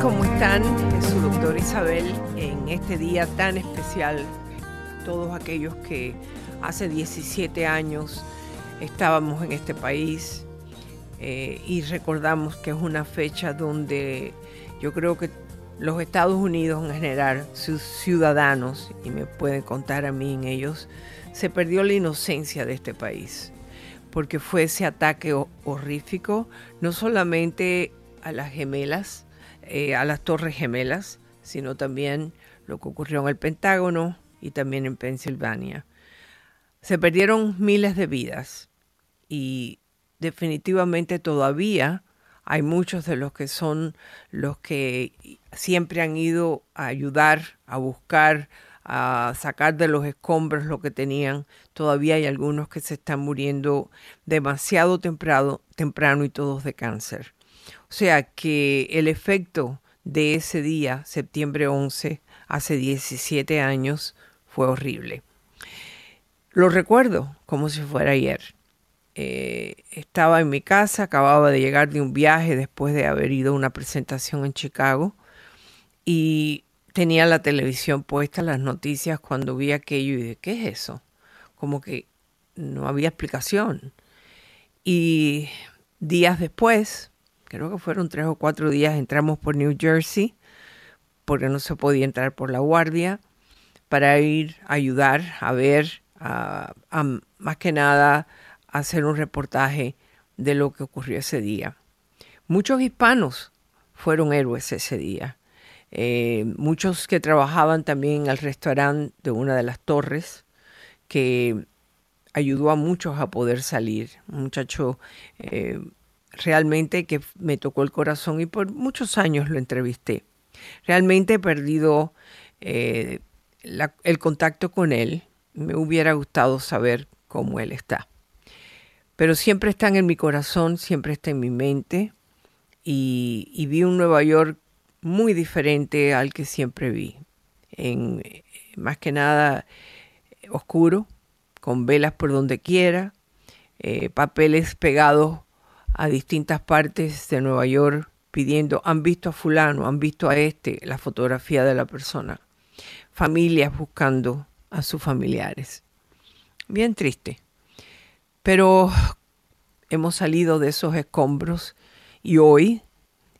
¿Cómo están? Es su doctor Isabel en este día tan especial. Todos aquellos que hace 17 años estábamos en este país eh, y recordamos que es una fecha donde yo creo que los Estados Unidos en general, sus ciudadanos, y me pueden contar a mí en ellos, se perdió la inocencia de este país, porque fue ese ataque horrífico, no solamente a las gemelas, eh, a las Torres Gemelas, sino también lo que ocurrió en el Pentágono y también en Pensilvania. Se perdieron miles de vidas y definitivamente todavía hay muchos de los que son los que siempre han ido a ayudar, a buscar, a sacar de los escombros lo que tenían. Todavía hay algunos que se están muriendo demasiado temprano, temprano y todos de cáncer. O sea que el efecto de ese día, septiembre 11, hace 17 años, fue horrible. Lo recuerdo como si fuera ayer. Eh, estaba en mi casa, acababa de llegar de un viaje después de haber ido a una presentación en Chicago y tenía la televisión puesta, las noticias, cuando vi aquello y dije, ¿qué es eso? Como que no había explicación. Y días después creo que fueron tres o cuatro días, entramos por New Jersey, porque no se podía entrar por la guardia, para ir a ayudar, a ver, a, más que nada hacer un reportaje de lo que ocurrió ese día. Muchos hispanos fueron héroes ese día. Eh, muchos que trabajaban también en el restaurante de una de las torres, que ayudó a muchos a poder salir. Un muchacho eh, realmente que me tocó el corazón y por muchos años lo entrevisté. Realmente he perdido eh, el contacto con él. Me hubiera gustado saber cómo él está. Pero siempre están en mi corazón, siempre está en mi mente y, vi un Nueva York muy diferente al que siempre vi. En, más que nada oscuro, con velas por donde quiera, eh, papeles pegados a distintas partes de Nueva York pidiendo, han visto a fulano, han visto a este, la fotografía de la persona. Familias buscando a sus familiares. Bien triste. Pero hemos salido de esos escombros y hoy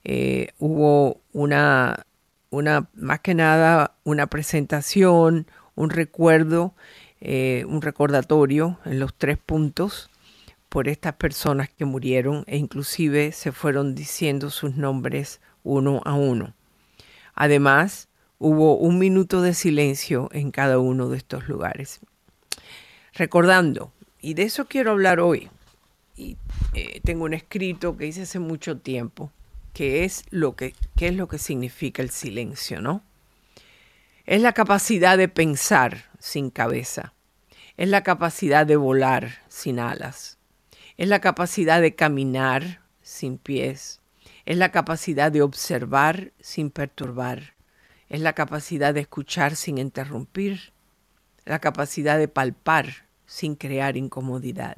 eh, hubo una, una, más que nada, una presentación, un recuerdo, eh, un recordatorio en los tres puntos por estas personas que murieron e inclusive se fueron diciendo sus nombres uno a uno. Además, hubo un minuto de silencio en cada uno de estos lugares. Recordando, y de eso quiero hablar hoy, y eh, tengo un escrito que hice hace mucho tiempo, que es lo que, qué es lo que significa el silencio, ¿no? Es la capacidad de pensar sin cabeza, es la capacidad de volar sin alas, es la capacidad de caminar sin pies, es la capacidad de observar sin perturbar, es la capacidad de escuchar sin interrumpir, la capacidad de palpar sin crear incomodidad,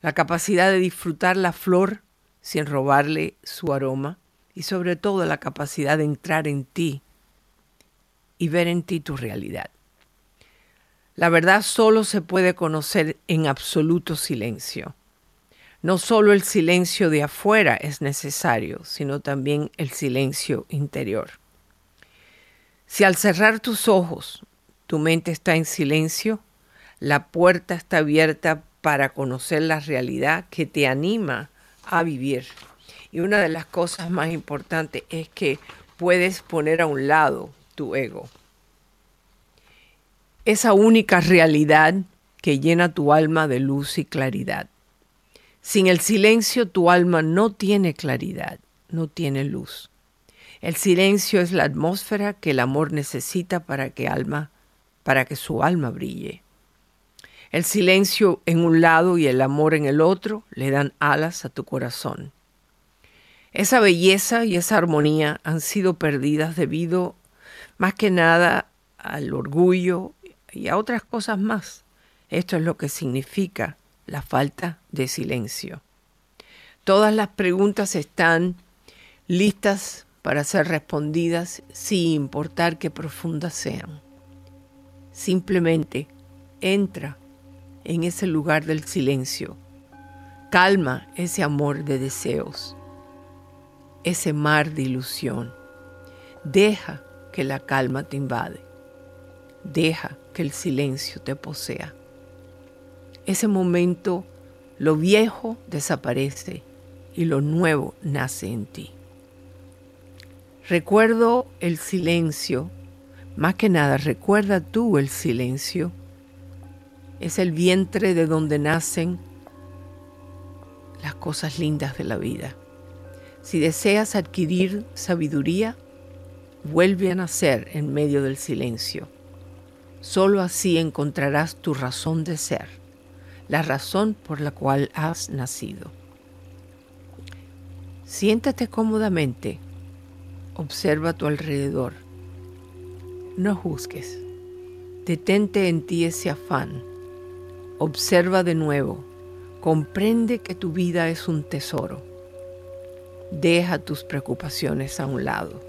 la capacidad de disfrutar la flor sin robarle su aroma. Y sobre todo la capacidad de entrar en ti y ver en ti tu realidad. La verdad solo se puede conocer en absoluto silencio. No solo el silencio de afuera es necesario, sino también el silencio interior. Si al cerrar tus ojos tu mente está en silencio, la puerta está abierta para conocer la realidad que te anima a vivir. Y una de las cosas más importantes es que puedes poner a un lado tu ego. Esa única realidad que llena tu alma de luz y claridad. Sin el silencio tu alma no tiene claridad, no tiene luz. El silencio es la atmósfera que el amor necesita para que alma, para que su alma brille. El silencio en un lado y el amor en el otro le dan alas a tu corazón. Esa belleza y esa armonía han sido perdidas debido más que nada al orgullo y a otras cosas más. Esto es lo que significa la falta de silencio. Todas las preguntas están listas para ser respondidas sin importar qué profundas sean. Simplemente entra en ese lugar del silencio. Calma ese amor de deseos, ese mar de ilusión. Deja que la calma te invade. Deja que el silencio te posea. Ese momento lo viejo desaparece y lo nuevo nace en ti. Recuerdo el silencio, más que nada recuerda tú el silencio. Es el vientre de donde nacen las cosas lindas de la vida. Si deseas adquirir sabiduría, vuelve a nacer en medio del silencio. Solo así encontrarás tu razón de ser, la razón por la cual has nacido. Siéntate cómodamente, observa a tu alrededor. No juzgues, detente en ti ese afán, observa de nuevo, comprende que tu vida es un tesoro. Deja tus preocupaciones a un lado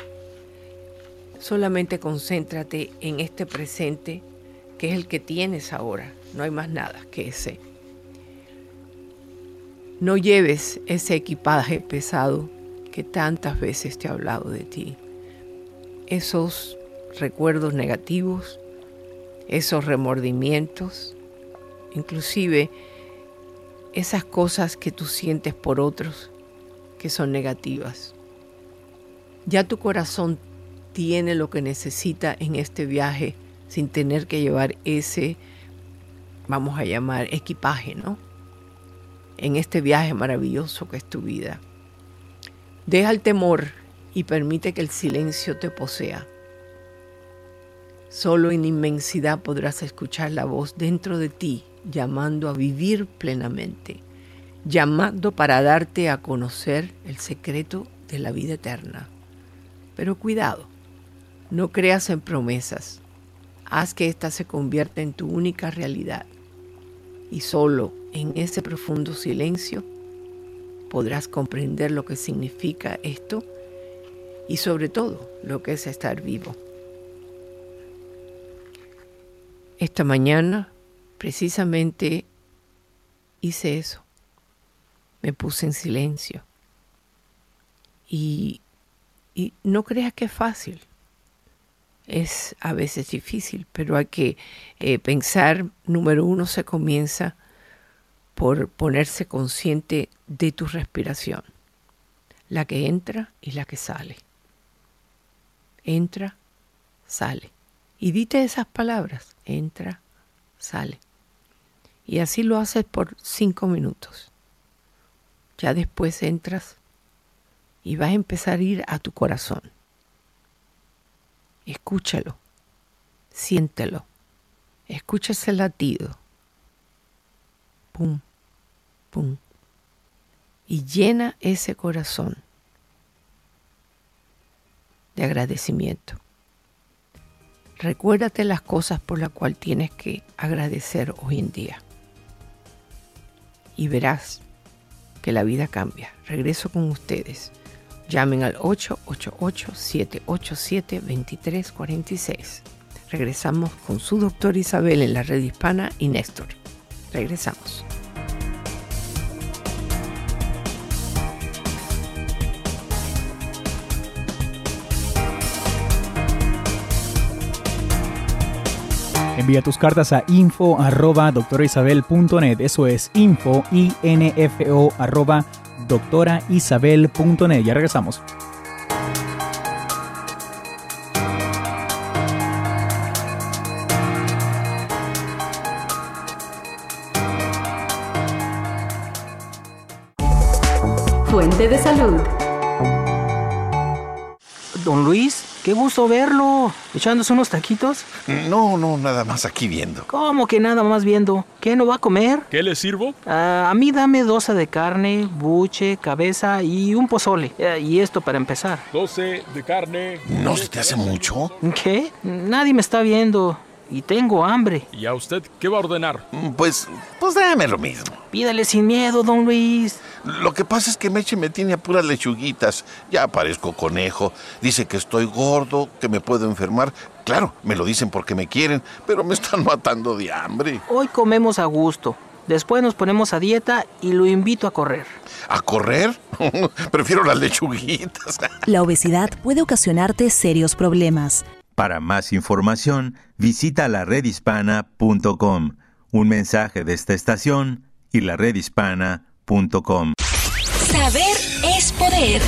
Solamente concéntrate en este presente que es el que tienes ahora. No hay más nada que ese. No lleves ese equipaje pesado que tantas veces te ha hablado de ti. Esos recuerdos negativos, esos remordimientos, inclusive esas cosas que tú sientes por otros que son negativas. Ya tu corazón tiene lo que necesita en este viaje sin tener que llevar ese, vamos a llamar, equipaje, ¿no? En este viaje maravilloso que es tu vida. Deja el temor y permite que el silencio te posea. Solo en inmensidad podrás escuchar la voz dentro de ti llamando a vivir plenamente, llamando para darte a conocer el secreto de la vida eterna. Pero cuidado, no creas en promesas. Haz que ésta se convierta en tu única realidad. Y solo en ese profundo silencio podrás comprender lo que significa esto y sobre todo lo que es estar vivo. Esta mañana precisamente hice eso. Me puse en silencio. Y, y no creas que es fácil es a veces difícil, pero hay que eh, pensar, número uno, se comienza por ponerse consciente de tu respiración, la que entra y la que sale. Entra, sale. Y dite esas palabras, entra, sale. Y así lo haces por cinco minutos. Ya después entras y vas a empezar a ir a tu corazón Escúchalo, siéntelo, escucha ese latido. Pum, Y llena ese corazón de agradecimiento. Recuérdate las cosas por las cuales tienes que agradecer hoy en día. Y verás que la vida cambia. Regreso con ustedes Llamen al 888-787-2346. Regresamos con su doctor Isabel en la red hispana y Néstor. Regresamos. Envía tus cartas a info arroba doctoraisabel.net. Eso es info, i n f o arroba doctoraisabel.net. Ya regresamos. fuente de salud. Don Luis, qué gusto verlo. ¿Echándose unos taquitos? No, no, nada más aquí viendo. ¿Cómo que nada más viendo? ¿Qué no va a comer? ¿Qué le sirvo? Ah, a mí dame doce de carne, buche, cabeza y un pozole. Eh, y esto para empezar. 12 de carne. ¿No se te hace mucho? ¿Qué? Nadie me está viendo. Y tengo hambre. ¿Y a usted qué va a ordenar? Mm, Pues, pues dame lo mismo. Pídale sin miedo, don Luis. Lo que pasa es que Meche me tiene a puras lechuguitas. Ya parezco conejo. Dice que estoy gordo, que me puedo enfermar. Claro, me lo dicen porque me quieren, pero me están matando de hambre. Hoy comemos a gusto. Después nos ponemos a dieta y lo invito a correr. ¿A correr? Prefiero las lechuguitas. La obesidad puede ocasionarte serios problemas. Para más información, visita la redhispana.com. Un mensaje de esta estación y la redhispana.com. Saber es poder.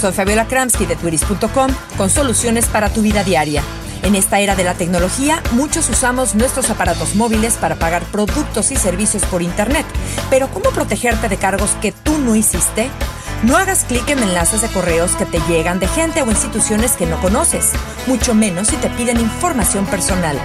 Soy Fabiola Kramsky de turis.com con soluciones para tu vida diaria. En esta era de la tecnología, muchos usamos nuestros aparatos móviles para pagar productos y servicios por Internet. Pero ¿cómo protegerte de cargos que tú no hiciste? No hagas clic en enlaces de correos que te llegan de gente o instituciones que no conoces, mucho menos si te piden información personal.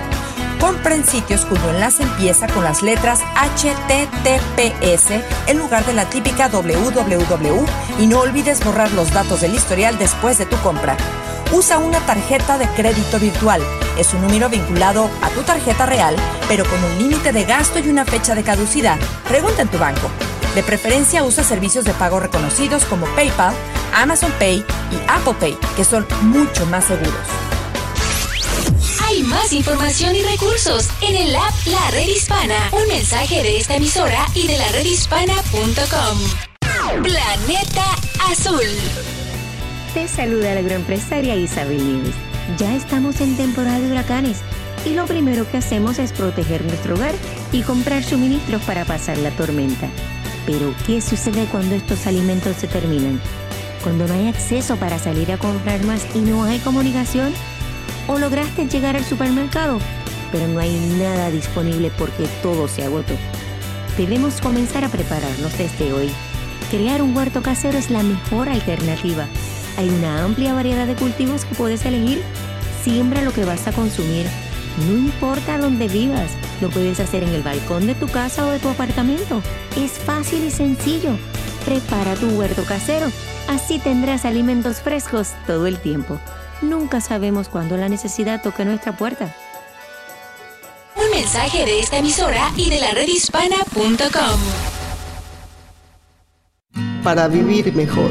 Compra en sitios cuyo enlace empieza con las letras HTTPS en lugar de la típica www y no olvides borrar los datos del historial después de tu compra. Usa una tarjeta de crédito virtual. Es un número vinculado a tu tarjeta real, pero con un límite de gasto y una fecha de caducidad. Pregunta en tu banco. De preferencia usa servicios de pago reconocidos como PayPal, Amazon Pay y Apple Pay, que son mucho más seguros. Hay más información y recursos en el app La Red Hispana. Un mensaje de esta emisora y de la redhispana.com. Planeta Azul. Te saluda la agroempresaria Isabel Nieves. Ya estamos en temporada de huracanes y lo primero que hacemos es proteger nuestro hogar y comprar suministros para pasar la tormenta. Pero, ¿qué sucede cuando estos alimentos se terminan? Cuando no hay acceso para salir a comprar más y no hay comunicación. ¿O lograste llegar al supermercado? Pero no hay nada disponible porque todo se agotó. Debemos comenzar a prepararnos desde hoy. Crear un huerto casero es la mejor alternativa. Hay una amplia variedad de cultivos que puedes elegir. Siembra lo que vas a consumir. No importa dónde vivas, lo puedes hacer en el balcón de tu casa o de tu apartamento. Es fácil y sencillo. Prepara tu huerto casero. Así tendrás alimentos frescos todo el tiempo. Nunca sabemos cuándo la necesidad toque nuestra puerta. Un mensaje de esta emisora y de la redhispana.com. Para vivir mejor.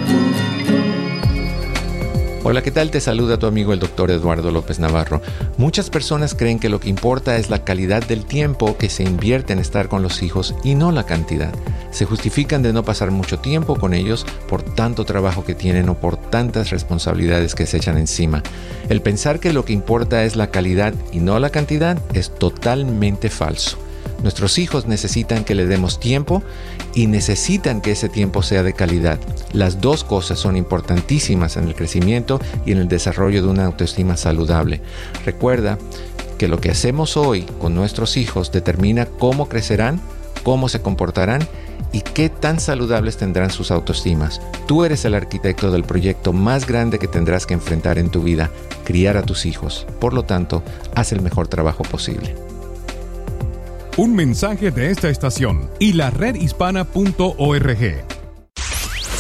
Hola, ¿qué tal? Te saluda tu amigo el doctor Eduardo López Navarro. Muchas personas creen que lo que importa es la calidad del tiempo que se invierte en estar con los hijos y no la cantidad. Se justifican de no pasar mucho tiempo con ellos por tanto trabajo que tienen o por tantas responsabilidades que se echan encima. El pensar que lo que importa es la calidad y no la cantidad es totalmente falso. Nuestros hijos necesitan que le demos tiempo y necesitan que ese tiempo sea de calidad. Las dos cosas son importantísimas en el crecimiento y en el desarrollo de una autoestima saludable. Recuerda que lo que hacemos hoy con nuestros hijos determina cómo crecerán, cómo se comportarán y qué tan saludables tendrán sus autoestimas. Tú eres el arquitecto del proyecto más grande que tendrás que enfrentar en tu vida, criar a tus hijos. Por lo tanto, haz el mejor trabajo posible. Un mensaje de esta estación y la redhispana.org.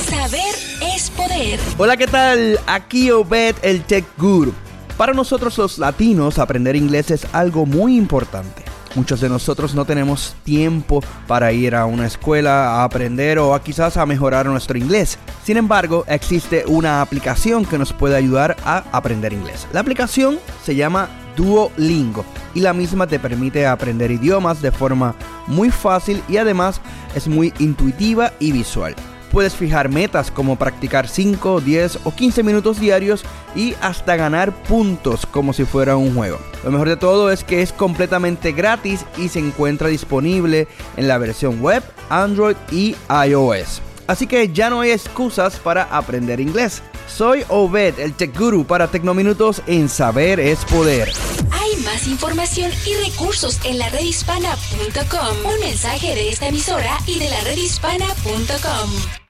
Saber es poder. Hola, ¿qué tal? Aquí Obed, el Tech Guru. Para nosotros los latinos, aprender inglés es algo muy importante. Muchos de nosotros no tenemos tiempo para ir a una escuela a aprender o a quizás a mejorar nuestro inglés. Sin embargo, existe una aplicación que nos puede ayudar a aprender inglés. La aplicación se llama Duolingo y la misma te permite aprender idiomas de forma muy fácil y además es muy intuitiva y visual. Puedes fijar metas como practicar 5, 10 o 15 minutos diarios y hasta ganar puntos como si fuera un juego. Lo mejor de todo es que es completamente gratis y se encuentra disponible en la versión web, Android y iOS. Así que ya no hay excusas para aprender inglés. Soy Obed, el Tech Guru para Tecnominutos en Saber es Poder. Hay más información y recursos en la redhispana.com. Un mensaje de esta emisora y de la redhispana.com.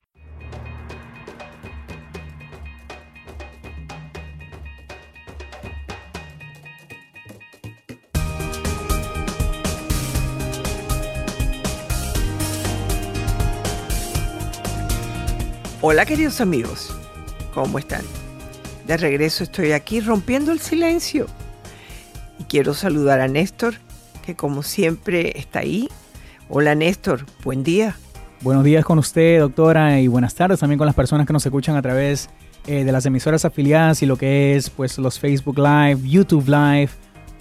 Hola queridos amigos, ¿cómo están? De regreso estoy aquí rompiendo el silencio y quiero saludar a Néstor, que como siempre está ahí. Hola Néstor, buen día. Buenos días con usted, doctora, y buenas tardes también con las personas que nos escuchan a través eh, de las emisoras afiliadas y lo que es pues los Facebook Live, YouTube Live.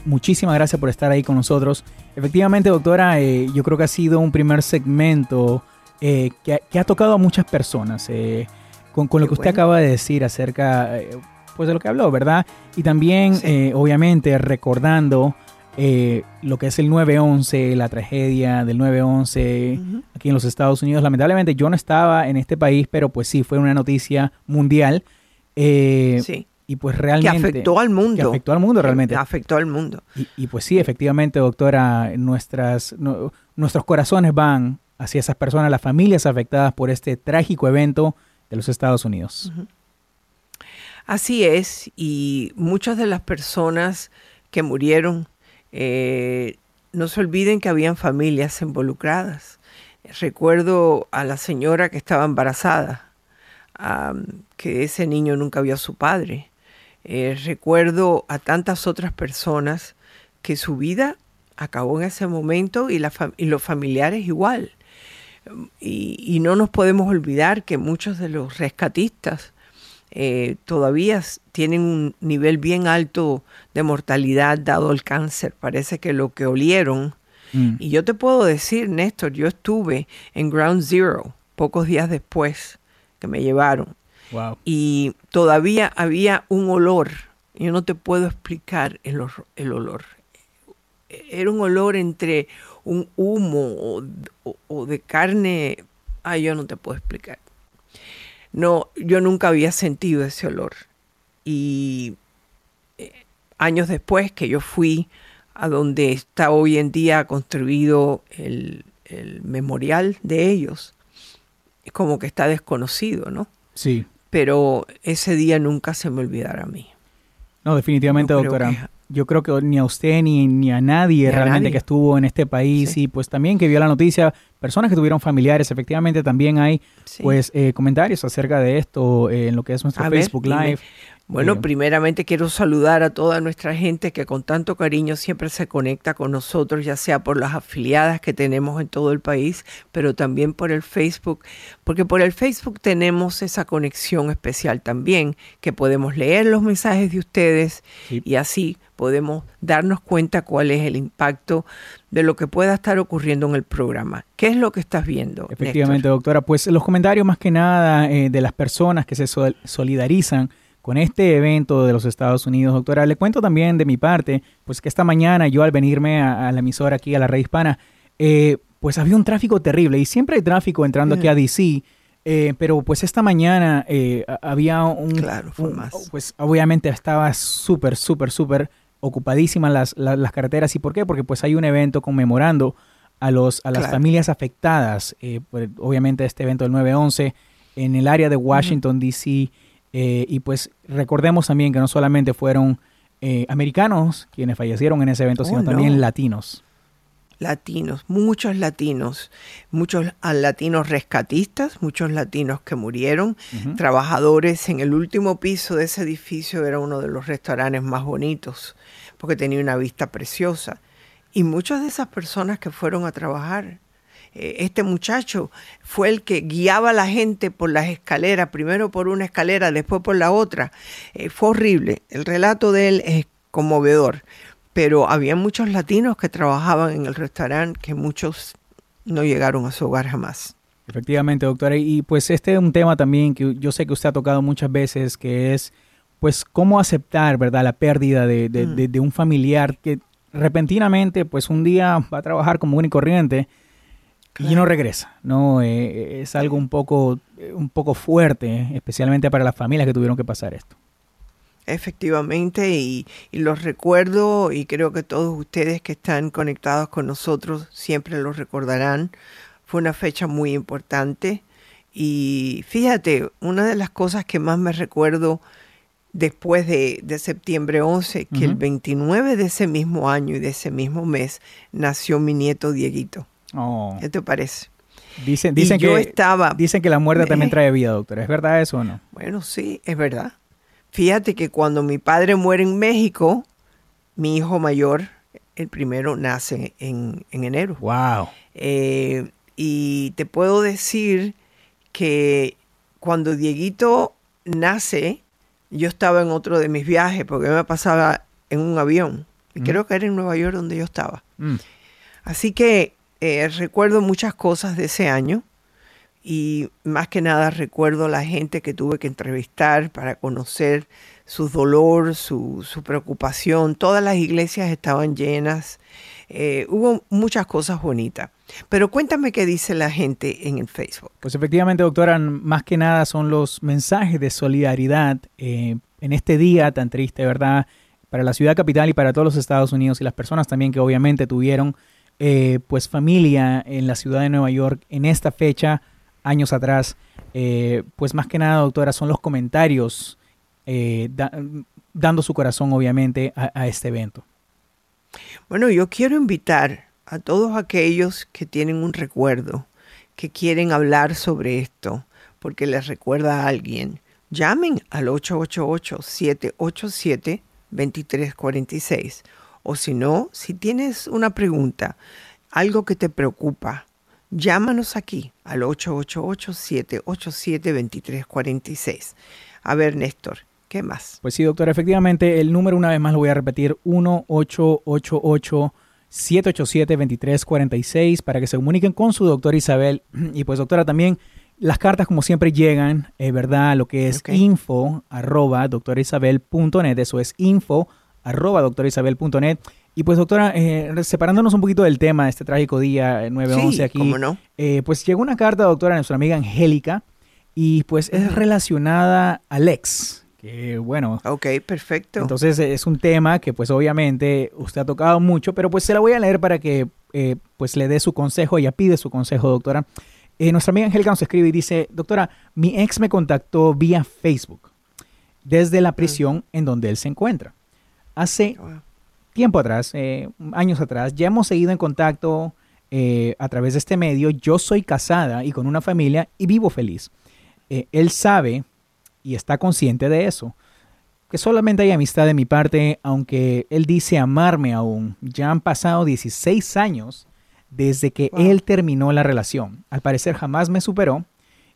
Muchísimas gracias por estar ahí con nosotros. Efectivamente, doctora, eh, yo creo que ha sido un primer segmento eh, que, que, ha tocado a muchas personas. Eh, con, con lo que usted bueno. acaba de decir acerca eh, pues de lo que habló, ¿verdad? Y también, sí. obviamente, recordando lo que es el 9-11, la tragedia del 9-11 uh -huh. aquí en los Estados Unidos. Lamentablemente yo no estaba en este país, pero pues sí, fue una noticia mundial. sí y pues realmente... Que afectó al mundo. Que afectó al mundo realmente. Que afectó al mundo. Y, y, pues sí, efectivamente, doctora, nuestras, no, nuestros corazones van hacia esas personas, las familias afectadas por este trágico evento de los Estados Unidos. Así es, y muchas de las personas que murieron, eh, no se olviden que habían familias involucradas. Recuerdo a la señora que estaba embarazada, um, que ese niño nunca vio a su padre. Eh, recuerdo a tantas otras personas que su vida acabó en ese momento y, la y los familiares igual. Y, y, no nos podemos olvidar que muchos de los rescatistas eh, todavía tienen un nivel bien alto de mortalidad dado el cáncer. Parece que lo que olieron. Mm. Y yo te puedo decir, Néstor, yo estuve en Ground Zero pocos días después que me llevaron. Wow. Y todavía había un olor. Yo no te puedo explicar el, el olor. Era un olor entre un humo o, o, o, de carne. Ay, yo no te puedo explicar. No, yo nunca había sentido ese olor. Y eh, años después que yo fui a donde está hoy en día construido el, el memorial de ellos, es como que está desconocido, ¿no? Sí pero ese día nunca se me olvidará a mí. No, definitivamente, no doctora. Yo creo que ni a usted ni, ni a nadie ni a realmente nadie. que estuvo en este país sí. y pues también que vio la noticia, personas que tuvieron familiares, efectivamente también hay sí. pues eh, comentarios acerca de esto eh, en lo que es nuestro a Facebook ver, Live. Bueno, primeramente quiero saludar a toda nuestra gente que con tanto cariño siempre se conecta con nosotros, ya sea por las afiliadas que tenemos en todo el país, pero también por el Facebook, porque por el Facebook tenemos esa conexión especial también, que podemos leer los mensajes de ustedes sí. y así podemos darnos cuenta cuál es el impacto de lo que pueda estar ocurriendo en el programa. ¿Qué es lo que estás viendo? Efectivamente, Néstor? doctora. Pues los comentarios más que nada eh, de las personas que se sol solidarizan con este evento de los Estados Unidos, doctora. Le cuento también de mi parte, pues que esta mañana yo al venirme a, a la emisora aquí a la red hispana, eh, pues había un tráfico terrible y siempre hay tráfico entrando aquí a DC. Eh, pero pues esta mañana eh, había un... Claro, fue un, más. Pues obviamente estaba súper, súper, súper ocupadísimas las, las, las, carreteras. ¿Y por qué? Porque pues hay un evento conmemorando a, los, a las claro. familias afectadas, eh, por, obviamente este evento del 9-11 en el área de Washington, uh -huh. D.C., eh, y pues recordemos también que no solamente fueron eh, americanos quienes fallecieron en ese evento, oh, sino no. también latinos. Latinos, muchos latinos, muchos latinos rescatistas, muchos latinos que murieron, uh -huh. trabajadores en el último piso de ese edificio, era uno de los restaurantes más bonitos, porque tenía una vista preciosa. Y muchas de esas personas que fueron a trabajar este muchacho fue el que guiaba a la gente por las escaleras, primero por una escalera, después por la otra. Eh, fue horrible. El relato de él es conmovedor. Pero había muchos latinos que trabajaban en el restaurante que muchos no llegaron a su hogar jamás. Efectivamente, doctora. Y pues este es un tema también que yo sé que usted ha tocado muchas veces, que es pues cómo aceptar, ¿verdad?, la pérdida de, de, mm. de, de un familiar que repentinamente, pues un día va a trabajar como un y corriente, Claro. y no regresa, ¿no? Eh, es algo un poco, un poco fuerte, especialmente para las familias que tuvieron que pasar esto. Efectivamente, y, y, los recuerdo y creo que todos ustedes que están conectados con nosotros siempre lo recordarán. Fue una fecha muy importante y fíjate, una de las cosas que más me recuerdo después de, de septiembre 11, que uh -huh. el 29 de ese mismo año y de ese mismo mes nació mi nieto Dieguito. Oh. ¿Qué te parece? Dicen, Y dicen, yo que, estaba- dicen que la muerte también trae vida, doctora. ¿Es verdad eso o no? Bueno, sí, es verdad. Fíjate que cuando mi padre muere en México, mi hijo mayor, el primero, nace en, en enero. Wow. Eh, y te puedo decir que cuando Dieguito nace, yo estaba en otro de mis viajes porque me pasaba en un avión. Y Mm. creo que era en Nueva York donde yo estaba. Mm. Así que eh, recuerdo muchas cosas de ese año y más que nada recuerdo la gente que tuve que entrevistar para conocer su dolor, su, preocupación. Todas las iglesias estaban llenas. Eh, hubo muchas cosas bonitas. Pero cuéntame qué dice la gente en el Facebook. Pues efectivamente, doctora, más que nada son los mensajes de solidaridad eh, en este día tan triste, ¿verdad? Para la ciudad capital y para todos los Estados Unidos y las personas también que obviamente tuvieron eh, pues familia en la ciudad de Nueva York en esta fecha, años atrás. Eh, pues más que nada, doctora, son los comentarios eh, da- dando su corazón obviamente a, a este evento. Bueno, yo quiero invitar a todos aquellos que tienen un recuerdo, que quieren hablar sobre esto, porque les recuerda a alguien. Llamen al 888-787-2346. O si no, si tienes una pregunta, algo que te preocupa, llámanos aquí al 888-787-2346. A ver, Néstor, ¿qué más? Pues sí, doctora, efectivamente, el número una vez más lo voy a repetir, 1-888-787-2346 para que se comuniquen con su doctora Isabel. Y pues, doctora, también las cartas como siempre llegan, es verdad, lo que es Ok. info arroba eso es info arroba doctorisabel.net. Y pues, doctora, eh, separándonos un poquito del tema de este trágico día, eh, 9-11 Sí, aquí, cómo no. eh, pues llegó una carta, doctora, de nuestra amiga Angélica, y pues es relacionada al ex, que bueno. Ok, perfecto. Entonces eh, es un tema que pues obviamente usted ha tocado mucho, pero pues se la voy a leer para que eh, pues le dé su consejo, ella pide su consejo, doctora. Eh, nuestra amiga Angélica nos escribe y dice, doctora, mi ex me contactó vía Facebook desde la prisión en donde él se encuentra. Hace tiempo atrás, eh, años atrás, ya hemos seguido en contacto eh, a través de este medio. Yo soy casada y con una familia y vivo feliz. Eh, él sabe y está consciente de eso. Que solamente hay amistad de mi parte, aunque él dice amarme aún. Ya han pasado 16 años desde que él terminó la relación. Al parecer jamás me superó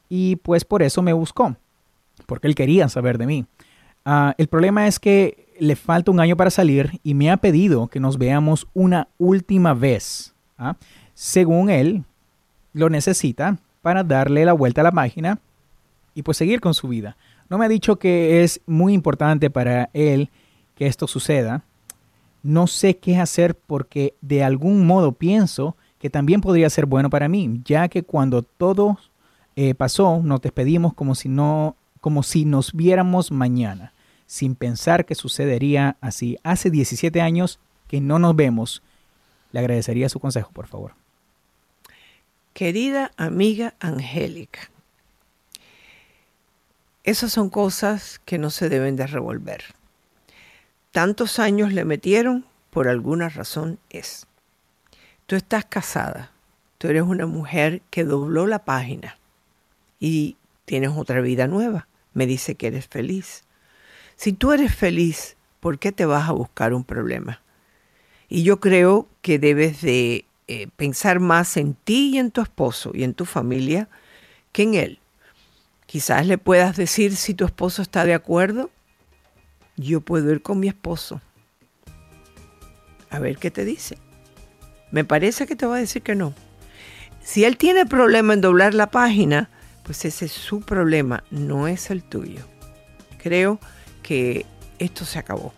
y pues por eso me buscó, porque él quería saber de mí. Ah, el problema es que le falta un año para salir y me ha pedido que nos veamos una última vez. ¿ah? Según él, lo necesita para darle la vuelta a la página y pues seguir con su vida. No me ha dicho que es muy importante para él que esto suceda. No sé qué hacer porque de algún modo pienso que también podría ser bueno para mí, ya que cuando todo eh, pasó nos despedimos como si no, como si nos viéramos mañana, sin pensar que sucedería así. Hace 17 años que no nos vemos. Le agradecería su consejo, por favor. Querida amiga Angélica, esas son cosas que no se deben de revolver. Tantos años le metieron, por alguna razón es. Tú estás casada, tú eres una mujer que dobló la página y tienes otra vida nueva. Me dice que eres feliz. Si tú eres feliz, ¿por qué te vas a buscar un problema? Y yo creo que debes de eh, pensar más en ti y en tu esposo y en tu familia que en él. Quizás le puedas decir si tu esposo está de acuerdo. Yo puedo ir con mi esposo. A ver qué te dice. Me parece que te va a decir que no. Si él tiene problema en doblar la página, pues ese es su problema, no es el tuyo. Creo que esto se acabó.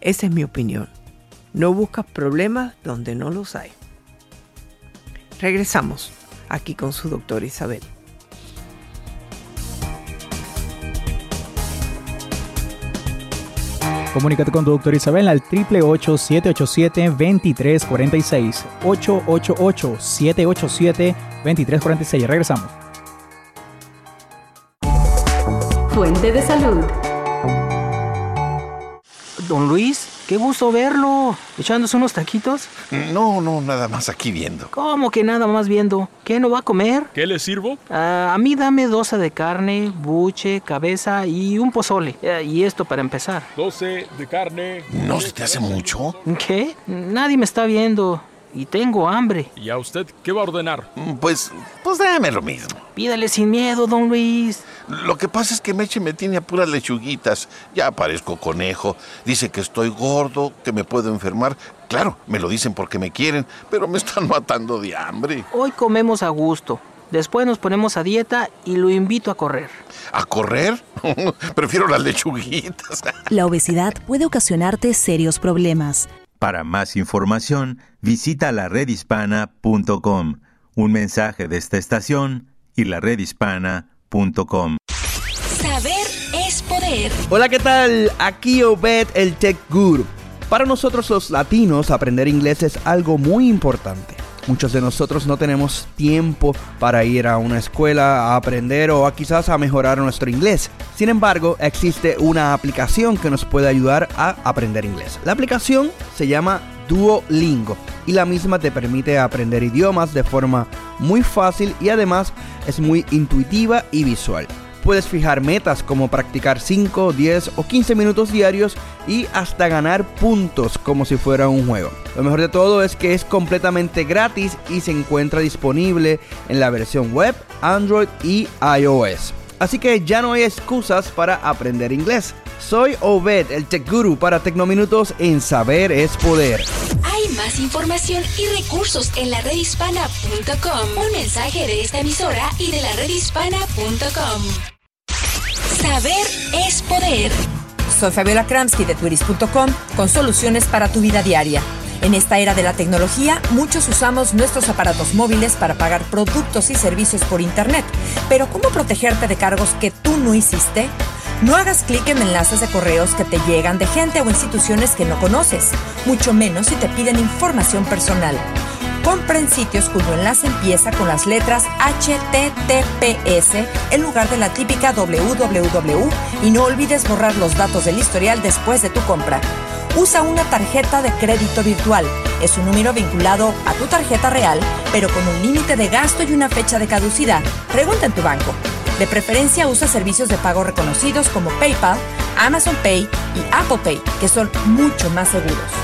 Esa es mi opinión. No buscas problemas donde no los hay. Regresamos aquí con su doctora Isabel. Comunícate con tu doctor Isabel al 888-787-2346. 888-787-2346. Regresamos. Fuente de salud. Don Luis, qué gusto verlo. ¿Echándose unos taquitos? No, no, nada más aquí viendo. ¿Cómo que nada más viendo? ¿Qué no va a comer? ¿Qué le sirvo? Ah, a mí dame 12 de carne, buche, cabeza y un pozole. Eh, y esto para empezar. 12 de carne. ¿No se te hace mucho? ¿Qué? Nadie me está viendo. Y tengo hambre. ¿Y a usted qué va a ordenar? Pues, pues dame lo mismo. Pídale sin miedo, don Luis. Lo que pasa es que Meche me tiene a puras lechuguitas. Ya parezco conejo. Dice que estoy gordo, que me puedo enfermar. Claro, me lo dicen porque me quieren, pero me están matando de hambre. Hoy comemos a gusto. Después nos ponemos a dieta y lo invito a correr. ¿A correr? Prefiero las lechuguitas. La obesidad puede ocasionarte serios problemas. Para más información, visita la redhispana.com. Un mensaje de esta estación y la redhispana.com. Saber es poder. Hola, ¿qué tal? Aquí Obed, el Tech Guru. Para nosotros los latinos, aprender inglés es algo muy importante. Muchos de nosotros no tenemos tiempo para ir a una escuela a aprender o a quizás a mejorar nuestro inglés. Sin embargo, existe una aplicación que nos puede ayudar a aprender inglés. La aplicación se llama Duolingo y la misma te permite aprender idiomas de forma muy fácil y además es muy intuitiva y visual. Puedes fijar metas como practicar 5, 10 o 15 minutos diarios y hasta ganar puntos como si fuera un juego. Lo mejor de todo es que es completamente gratis y se encuentra disponible en la versión web, Android y iOS. Así que ya no hay excusas para aprender inglés. Soy Obed, el Tech Guru para Tecnominutos en Saber es Poder. Hay más información y recursos en la redhispana.com. Un mensaje de esta emisora y de la redhispana.com. Saber es poder. Soy Fabiola Kramsky de Twiris.com con soluciones para tu vida diaria. En esta era de la tecnología, muchos usamos nuestros aparatos móviles para pagar productos y servicios por Internet. Pero ¿cómo protegerte de cargos que tú no hiciste? No hagas clic en enlaces de correos que te llegan de gente o instituciones que no conoces, mucho menos si te piden información personal. Compra en sitios cuyo enlace empieza con las letras HTTPS en lugar de la típica www y no olvides borrar los datos del historial después de tu compra. Usa una tarjeta de crédito virtual. Es un número vinculado a tu tarjeta real, pero con un límite de gasto y una fecha de caducidad. Pregunta en tu banco. De preferencia usa servicios de pago reconocidos como PayPal, Amazon Pay y Apple Pay, que son mucho más seguros.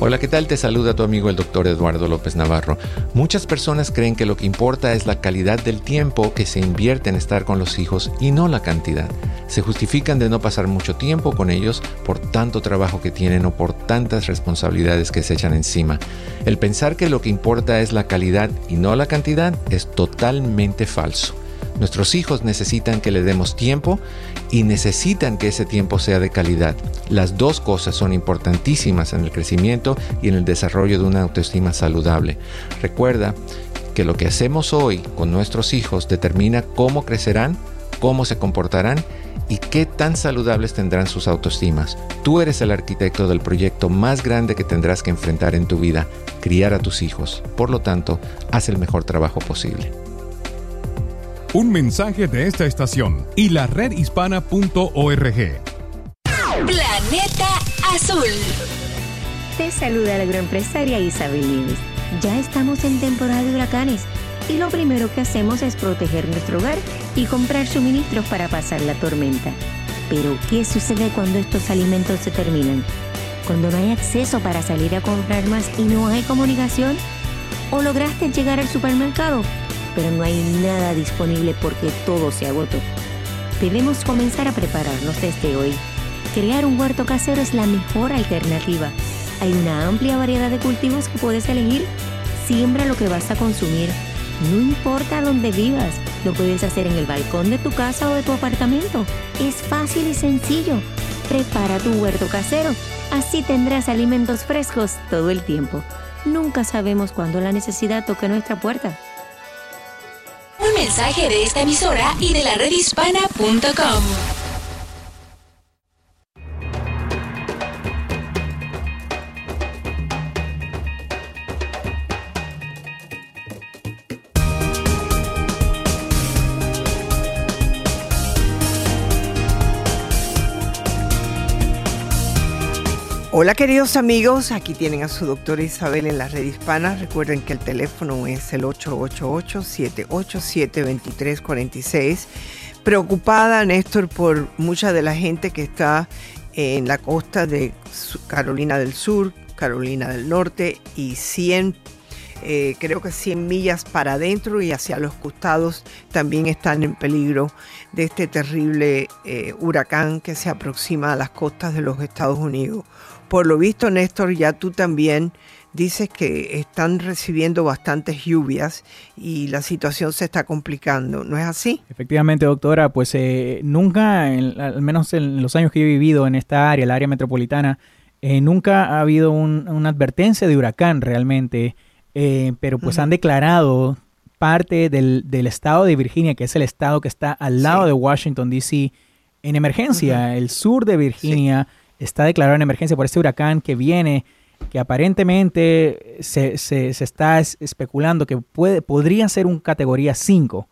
Hola, ¿qué tal? Te saluda tu amigo el doctor Eduardo López Navarro. Muchas personas creen que lo que importa es la calidad del tiempo que se invierte en estar con los hijos y no la cantidad. Se justifican de no pasar mucho tiempo con ellos por tanto trabajo que tienen o por tantas responsabilidades que se echan encima. El pensar que lo que importa es la calidad y no la cantidad es totalmente falso. Nuestros hijos necesitan que le demos tiempo y necesitan que ese tiempo sea de calidad. Las dos cosas son importantísimas en el crecimiento y en el desarrollo de una autoestima saludable. Recuerda que lo que hacemos hoy con nuestros hijos determina cómo crecerán, cómo se comportarán y qué tan saludables tendrán sus autoestimas. Tú eres el arquitecto del proyecto más grande que tendrás que enfrentar en tu vida, criar a tus hijos. Por lo tanto, haz el mejor trabajo posible. Un mensaje de esta estación y la redhispana.org. Planeta Azul. Te saluda la agroempresaria Isabel Nieves. Ya estamos en temporada de huracanes y lo primero que hacemos es proteger nuestro hogar y comprar suministros para pasar la tormenta. Pero, ¿qué sucede cuando estos alimentos se terminan? Cuando no hay acceso para salir a comprar más y no hay comunicación. ¿O lograste llegar al supermercado? Pero no hay nada disponible porque todo se agotó. Debemos comenzar a prepararnos desde hoy. Crear un huerto casero es la mejor alternativa. Hay una amplia variedad de cultivos que puedes elegir. Siembra lo que vas a consumir. No importa dónde vivas, lo puedes hacer en el balcón de tu casa o de tu apartamento. Es fácil y sencillo. Prepara tu huerto casero. Así tendrás alimentos frescos todo el tiempo. Nunca sabemos cuándo la necesidad toque nuestra puerta. Mensaje de esta emisora y de la redhispana.com. Hola queridos amigos, aquí tienen a su doctora Isabel en la red hispana. Recuerden que el teléfono es el 888-787-2346. Preocupada, Néstor, por mucha de la gente que está en la costa de Carolina del Sur, Carolina del Norte y 100, eh, creo que 100 millas para adentro y hacia los costados también están en peligro de este terrible eh, huracán que se aproxima a las costas de los Estados Unidos. Por lo visto, Néstor, ya tú también dices que están recibiendo bastantes lluvias y la situación se está complicando, ¿no es así? Efectivamente, doctora, pues eh, nunca, al menos en los años que he vivido en esta área, el área metropolitana, eh, nunca ha habido una advertencia de huracán realmente, eh, pero pues han declarado parte del, estado de Virginia, que es el estado que está al lado de Washington, D.C., en emergencia. El sur de Virginia está declarado en emergencia por este huracán que viene, que aparentemente se, se, está especulando que puede, podría ser un categoría 5,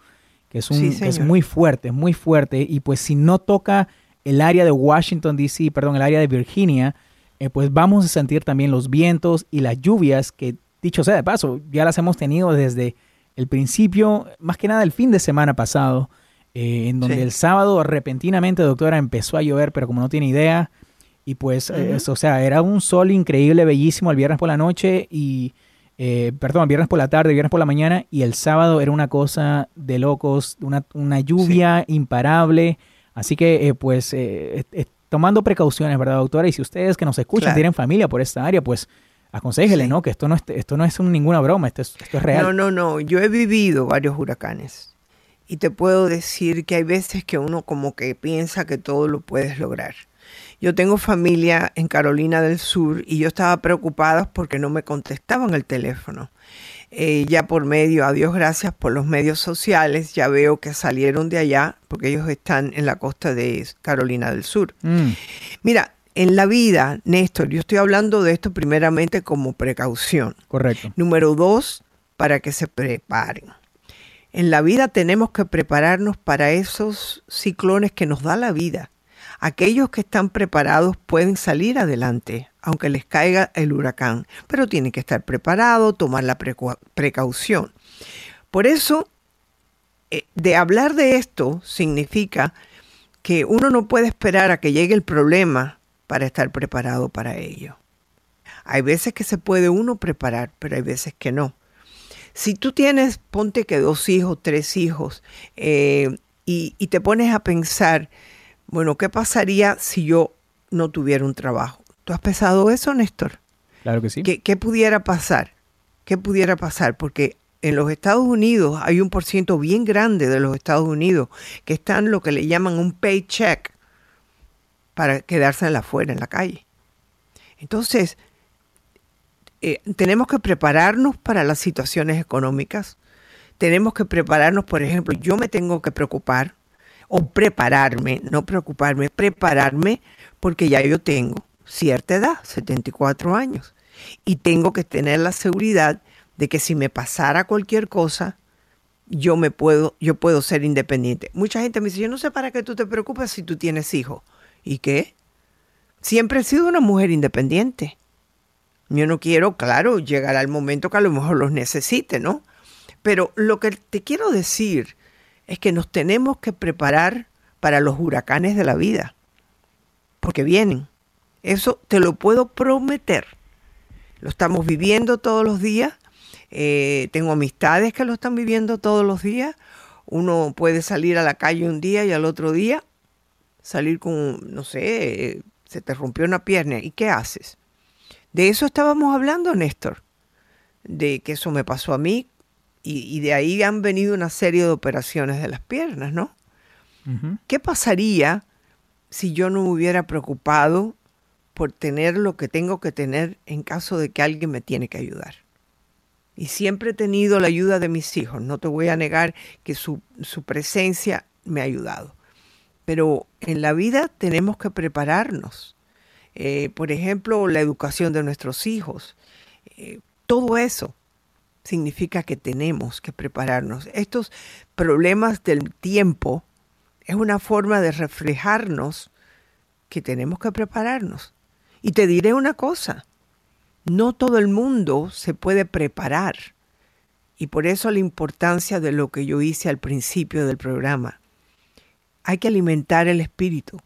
que, es, un, es muy fuerte, muy fuerte, y pues si no toca el área de Washington, D.C., perdón, el área de Virginia, eh, pues vamos a sentir también los vientos y las lluvias que, dicho sea de paso, ya las hemos tenido desde el principio, más que nada el fin de semana pasado, eh, en donde el sábado repentinamente, doctora, empezó a llover, pero como no tiene idea, y pues, eh, o sea, era un sol increíble, bellísimo el viernes por la noche y, eh, perdón, el viernes por la tarde, el viernes por la mañana y el sábado era una cosa de locos, una, una lluvia imparable. Así que, eh, pues, tomando precauciones, ¿verdad, doctora? Y si ustedes que nos escuchan tienen familia por esta área, pues aconsejele, ¿no? Que esto no es, esto no es ninguna broma, esto es, esto es real. No, no, no. Yo he vivido varios huracanes y te puedo decir que hay veces que uno como que piensa que todo lo puedes lograr. Yo tengo familia en Carolina del Sur y yo estaba preocupada porque no me contestaban el teléfono. Eh, ya por medio, a Dios gracias por los medios sociales, ya veo que salieron de allá porque ellos están en la costa de Carolina del Sur. Mm. Mira, en la vida, Néstor, yo estoy hablando de esto primeramente como precaución. Correcto. Número dos, para que se preparen. En la vida tenemos que prepararnos para esos ciclones que nos da la vida. Aquellos que están preparados pueden salir adelante, aunque les caiga el huracán, pero tienen que estar preparados, tomar la precaución. Por eso, eh, de hablar de esto significa que uno no puede esperar a que llegue el problema para estar preparado para ello. Hay veces que se puede uno preparar, pero hay veces que no. Si tú tienes, ponte que dos hijos, tres hijos, eh, y, y te pones a pensar bueno, ¿qué pasaría si yo no tuviera un trabajo? ¿Tú has pensado eso, Néstor? Claro que sí. ¿Qué, pudiera pasar? ¿Qué pudiera pasar? Porque en los Estados Unidos hay un por ciento bien grande de los Estados Unidos que están lo que le llaman un paycheck para quedarse en la afuera, en la calle. Entonces, eh, tenemos que prepararnos para las situaciones económicas. Tenemos que prepararnos, por ejemplo, yo me tengo que preocupar o prepararme, no preocuparme, prepararme porque ya yo tengo cierta edad, 74 años, y tengo que tener la seguridad de que si me pasara cualquier cosa, yo me puedo, yo puedo ser independiente. Mucha gente me dice, yo no sé para qué tú te preocupas si tú tienes hijos. ¿Y qué? Siempre he sido una mujer independiente. Yo no quiero, claro, llegar al momento que a lo mejor los necesite, ¿no? Pero lo que te quiero decir es que nos tenemos que preparar para los huracanes de la vida, porque vienen. Eso te lo puedo prometer. Lo estamos viviendo todos los días. Eh, tengo amistades que lo están viviendo todos los días. Uno puede salir a la calle un día y al otro día salir con, no sé, se te rompió una pierna. ¿Y qué haces? De eso estábamos hablando, Néstor. De que eso me pasó a mí y, de ahí han venido una serie de operaciones de las piernas, ¿no? ¿Qué pasaría si yo no me hubiera preocupado por tener lo que tengo que tener en caso de que alguien me tiene que ayudar? Y siempre he tenido la ayuda de mis hijos, no te voy a negar que su, presencia me ha ayudado. Pero en la vida tenemos que prepararnos. Eh, por ejemplo, la educación de nuestros hijos. Eh, todo eso significa que tenemos que prepararnos. Estos problemas del tiempo es una forma de reflejarnos que tenemos que prepararnos. Y te diré una cosa, no todo el mundo se puede preparar. Y por eso la importancia de lo que yo hice al principio del programa. Hay que alimentar el espíritu.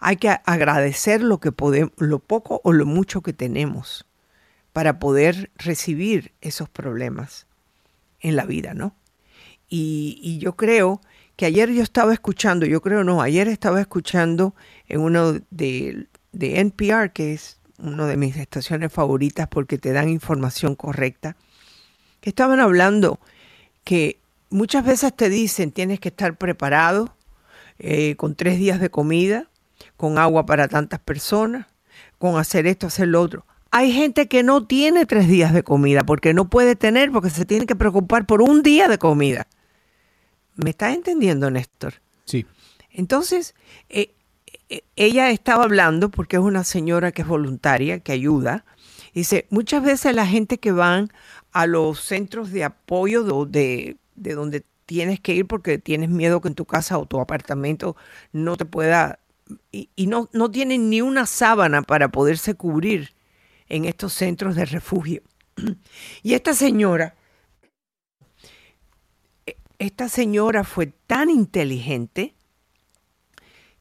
Hay que agradecer lo que podemos, lo poco o lo mucho que tenemos para poder recibir esos problemas en la vida, ¿no? Y, yo creo que ayer yo estaba escuchando, yo creo no, ayer estaba escuchando en uno de, de NPR, que es una de mis estaciones favoritas porque te dan información correcta, que estaban hablando que muchas veces te dicen tienes que estar preparado eh, con tres días de comida, con agua para tantas personas, con hacer esto, hacer lo otro. Hay gente que no tiene tres días de comida porque no puede tener, porque se tiene que preocupar por un día de comida. ¿Me estás entendiendo, Néstor? Sí. Entonces, eh, eh, ella estaba hablando, porque es una señora que es voluntaria, que ayuda. Dice, muchas veces la gente que van a los centros de apoyo de, de donde tienes que ir porque tienes miedo que en tu casa o tu apartamento no te pueda y, y, no, no tienen ni una sábana para poderse cubrir en estos centros de refugio. Y esta señora, esta señora fue tan inteligente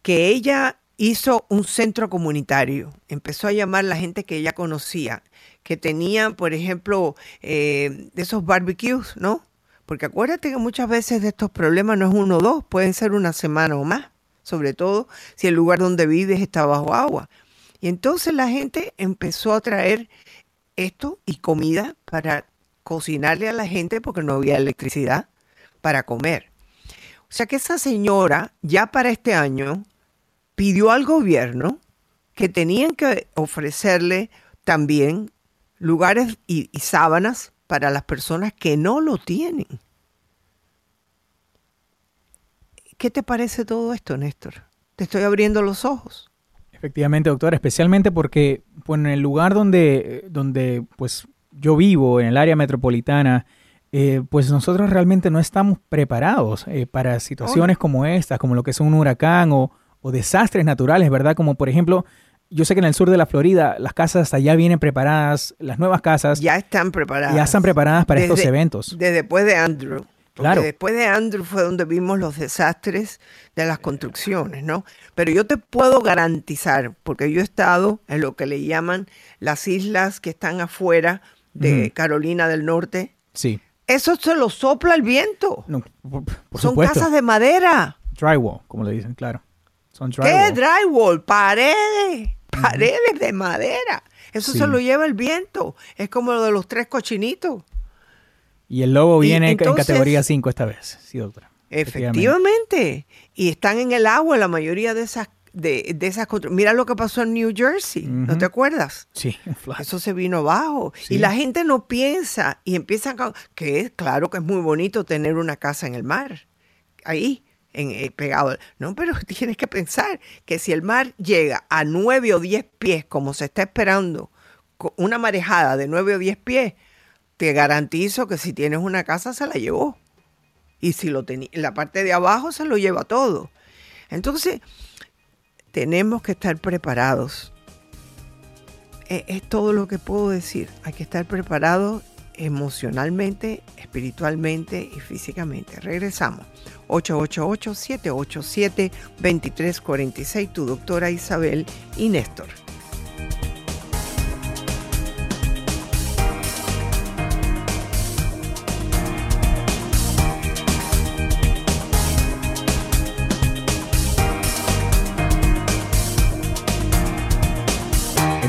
que ella hizo un centro comunitario, empezó a llamar a la gente que ella conocía, que tenía, por ejemplo, eh, esos barbecues, ¿no? Porque acuérdate que muchas veces de estos problemas no es uno o dos, pueden ser una semana o más, sobre todo si el lugar donde vives está bajo agua. Y entonces la gente empezó a traer esto y comida para cocinarle a la gente porque no había electricidad para comer. O sea que esa señora ya para este año pidió al gobierno que tenían que ofrecerle también lugares y, y, sábanas para las personas que no lo tienen. ¿Qué te parece todo esto, Néstor? Te estoy abriendo los ojos. Efectivamente, doctor, especialmente porque en el lugar donde, donde pues, yo vivo, en el área metropolitana, eh, pues nosotros realmente no estamos preparados eh, para situaciones como estas, como lo que es un huracán o, o desastres naturales, ¿verdad? Como por ejemplo, yo sé que en el sur de la Florida las casas allá vienen preparadas, las nuevas casas ya están preparadas. Ya están preparadas para desde, estos eventos. Desde después de Andrew. Claro. Después de Andrew fue donde vimos los desastres de las construcciones, ¿no? Pero yo te puedo garantizar, porque yo he estado en lo que le llaman las islas que están afuera de mm. Carolina del Norte. Sí. Eso se lo sopla el viento. No, por, por Son supuesto. casas de madera. Drywall, como le dicen, claro. Son drywall. ¿Qué drywall? Paredes. Paredes de madera. Eso sí. se lo lleva el viento. Es como lo de los tres cochinitos. Y el lobo viene entonces, en categoría 5 esta vez. Sí, doctora. Efectivamente. Y están en el agua la mayoría de esas de, de esas Mira lo que pasó en New Jersey, uh -huh. ¿no te acuerdas? Sí, Eso se vino abajo. Sí. Y la gente no piensa y empiezan a, que es claro que es muy bonito tener una casa en el mar, ahí, en, eh, pegado. No, pero tienes que pensar que si el mar llega a 9 o 10 pies, como se está esperando, una marejada de 9 o 10 pies, te garantizo que si tienes una casa se la llevó. Y si lo tenía, la parte de abajo se lo lleva todo. Entonces, tenemos que estar preparados. Es, es, todo lo que puedo decir. Hay que estar preparados emocionalmente, espiritualmente y físicamente. Regresamos. 888-787-2346, tu doctora Isabel y Néstor.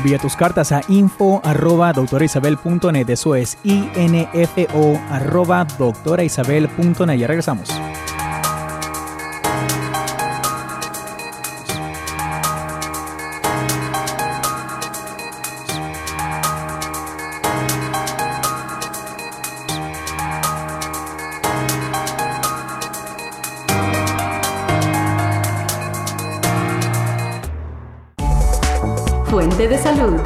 Envía tus cartas a info arroba doctoraisabel.net. Eso es info arroba doctoraisabel.net. Ya regresamos. De salud.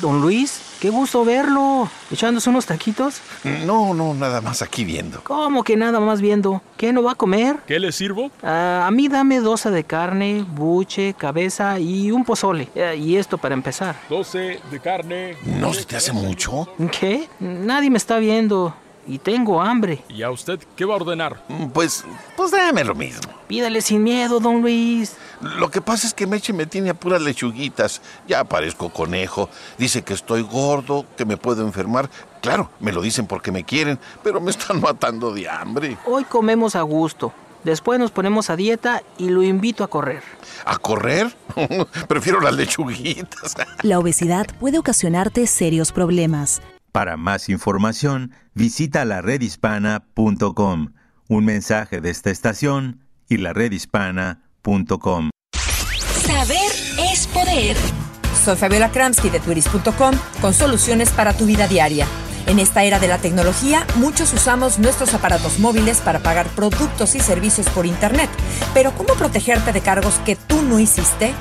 Don Luis, qué gusto verlo. ¿Echándose unos taquitos? No, no, nada más aquí viendo. ¿Cómo que nada más viendo? ¿Qué no va a comer? ¿Qué le sirvo? Ah, a mí dame 12 de carne, buche, cabeza y un pozole. Eh, y esto para empezar. 12 de carne. ¿No se te hace mucho? ¿Qué? Nadie me está viendo. Y tengo hambre. ¿Y a usted qué va a ordenar? Pues, pues dame lo mismo. Pídale sin miedo, don Luis. Lo que pasa es que Meche me tiene a puras lechuguitas. Ya parezco conejo. Dice que estoy gordo, que me puedo enfermar. Claro, me lo dicen porque me quieren, pero me están matando de hambre. Hoy comemos a gusto. Después nos ponemos a dieta y lo invito a correr. ¿A correr? Prefiero las lechuguitas. La obesidad puede ocasionarte serios problemas. Para más información, visita la redhispana.com. Un mensaje de esta estación y la Saber es poder. Soy Fabiola Kramsky de Twiris.com con soluciones para tu vida diaria. En esta era de la tecnología, muchos usamos nuestros aparatos móviles para pagar productos y servicios por Internet. Pero ¿cómo protegerte de cargos que tú no hiciste?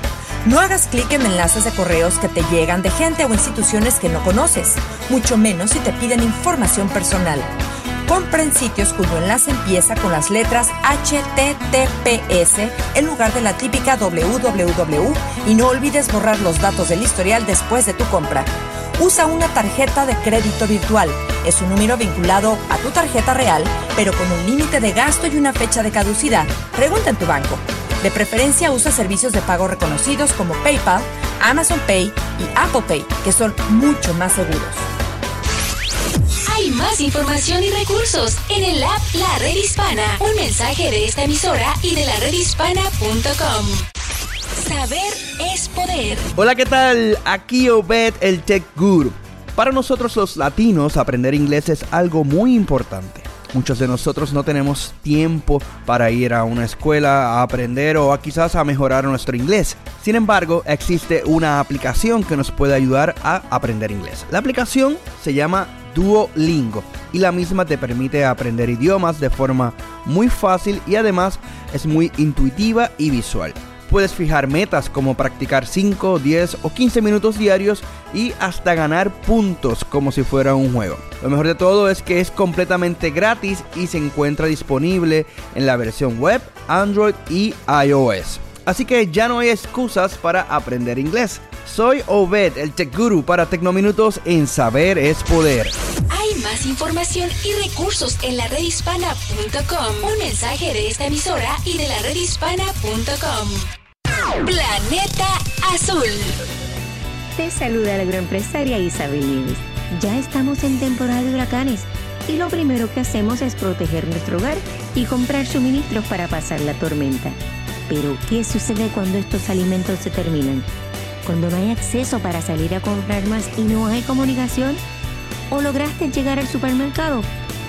No hagas clic en enlaces de correos que te llegan de gente o instituciones que no conoces, mucho menos si te piden información personal. Compra en sitios cuyo enlace empieza con las letras HTTPS en lugar de la típica www y no olvides borrar los datos del historial después de tu compra. Usa una tarjeta de crédito virtual. Es un número vinculado a tu tarjeta real, pero con un límite de gasto y una fecha de caducidad. Pregunta en tu banco. De preferencia usa servicios de pago reconocidos como PayPal, Amazon Pay y Apple Pay, que son mucho más seguros. Hay más información y recursos en el app La Red Hispana. Un mensaje de esta emisora y de la redhispana.com. Saber es poder. Hola, ¿qué tal? Aquí Obed, el Tech Guru. Para nosotros los latinos, aprender inglés es algo muy importante. Muchos de nosotros no tenemos tiempo para ir a una escuela a aprender o a quizás a mejorar nuestro inglés. Sin embargo, existe una aplicación que nos puede ayudar a aprender inglés. La aplicación se llama Duolingo y la misma te permite aprender idiomas de forma muy fácil y además es muy intuitiva y visual. Puedes fijar metas como practicar 5, 10 o 15 minutos diarios y hasta ganar puntos como si fuera un juego. Lo mejor de todo es que es completamente gratis y se encuentra disponible en la versión web, Android y iOS. Así que ya no hay excusas para aprender inglés. Soy Obed, el Tech Guru para Tecnominutos en Saber es Poder. Hay más información y recursos en la redhispana.com. Un mensaje de esta emisora y de la redhispana.com. Planeta Azul. Te saluda la agroempresaria Isabel Nieves. Ya estamos en temporada de huracanes y lo primero que hacemos es proteger nuestro hogar y comprar suministros para pasar la tormenta. Pero, ¿qué sucede cuando estos alimentos se terminan? Cuando no hay acceso para salir a comprar más y no hay comunicación. ¿O lograste llegar al supermercado,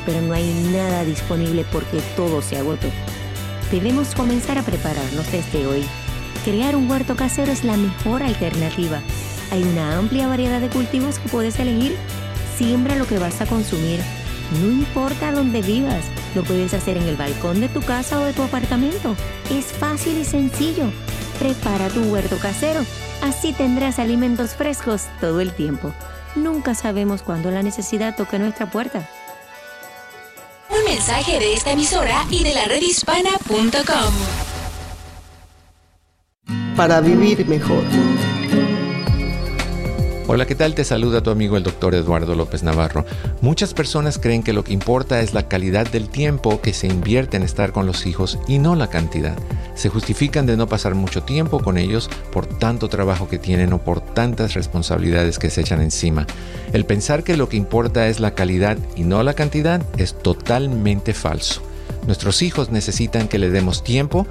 pero no hay nada disponible porque todo se agotó? Debemos comenzar a prepararnos desde hoy. Crear un huerto casero es la mejor alternativa. Hay una amplia variedad de cultivos que puedes elegir. Siembra lo que vas a consumir. No importa dónde vivas, lo puedes hacer en el balcón de tu casa o de tu apartamento. Es fácil y sencillo. Prepara tu huerto casero. Así tendrás alimentos frescos todo el tiempo. Nunca sabemos cuándo la necesidad toque nuestra puerta. Un mensaje de esta emisora y de la redhispana.com. Para vivir mejor. Hola, ¿qué tal? Te saluda tu amigo el doctor Eduardo López Navarro. Muchas personas creen que lo que importa es la calidad del tiempo que se invierte en estar con los hijos y no la cantidad. Se justifican de no pasar mucho tiempo con ellos por tanto trabajo que tienen o por tantas responsabilidades que se echan encima. El pensar que lo que importa es la calidad y no la cantidad es totalmente falso. Nuestros hijos necesitan que le demos tiempo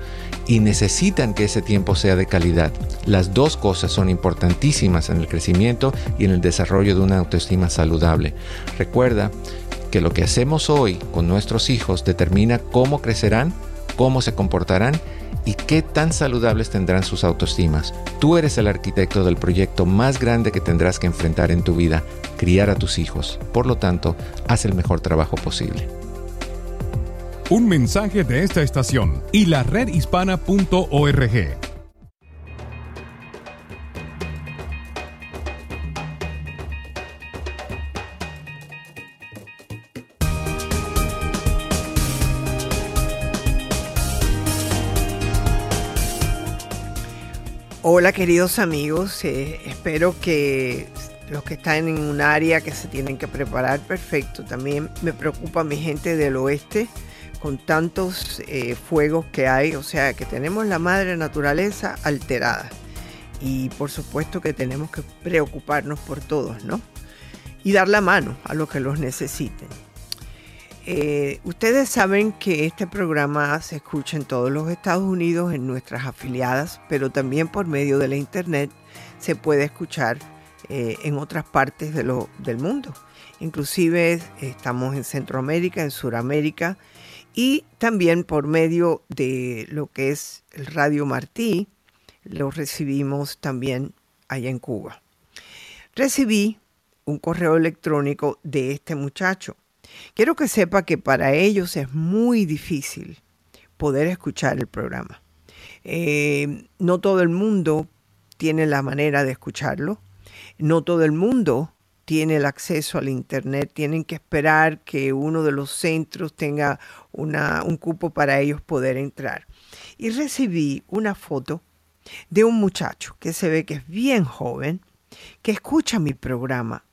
y necesitan que ese tiempo sea de calidad. Las dos cosas son importantísimas en el crecimiento y en el desarrollo de una autoestima saludable. Recuerda que lo que hacemos hoy con nuestros hijos determina cómo crecerán, cómo se comportarán y qué tan saludables tendrán sus autoestimas. Tú eres el arquitecto del proyecto más grande que tendrás que enfrentar en tu vida, criar a tus hijos. Por lo tanto, haz el mejor trabajo posible. Un mensaje de esta estación y la redhispana.org. Hola queridos amigos, eh, espero que los que están en un área que se tienen que preparar perfecto. También me preocupa mi gente del oeste con tantos eh, fuegos que hay, o sea que tenemos la madre naturaleza alterada y por supuesto que tenemos que preocuparnos por todos, ¿no? Y dar la mano a los que los necesiten. Eh, ustedes saben que este programa se escucha en todos los Estados Unidos, en nuestras afiliadas, pero también por medio de la internet se puede escuchar eh, en otras partes de lo, del mundo. Inclusive estamos en Centroamérica, en Sudamérica y también por medio de lo que es el Radio Martí, lo recibimos también allá en Cuba. Recibí un correo electrónico de este muchacho. Quiero que sepa que para ellos es muy difícil poder escuchar el programa. Eh, no todo el mundo tiene la manera de escucharlo. No todo el mundo tiene el acceso al Internet. Tienen que esperar que uno de los centros tenga una, un cupo para ellos poder entrar. Y recibí una foto de un muchacho que se ve que es bien joven, que escucha mi programa.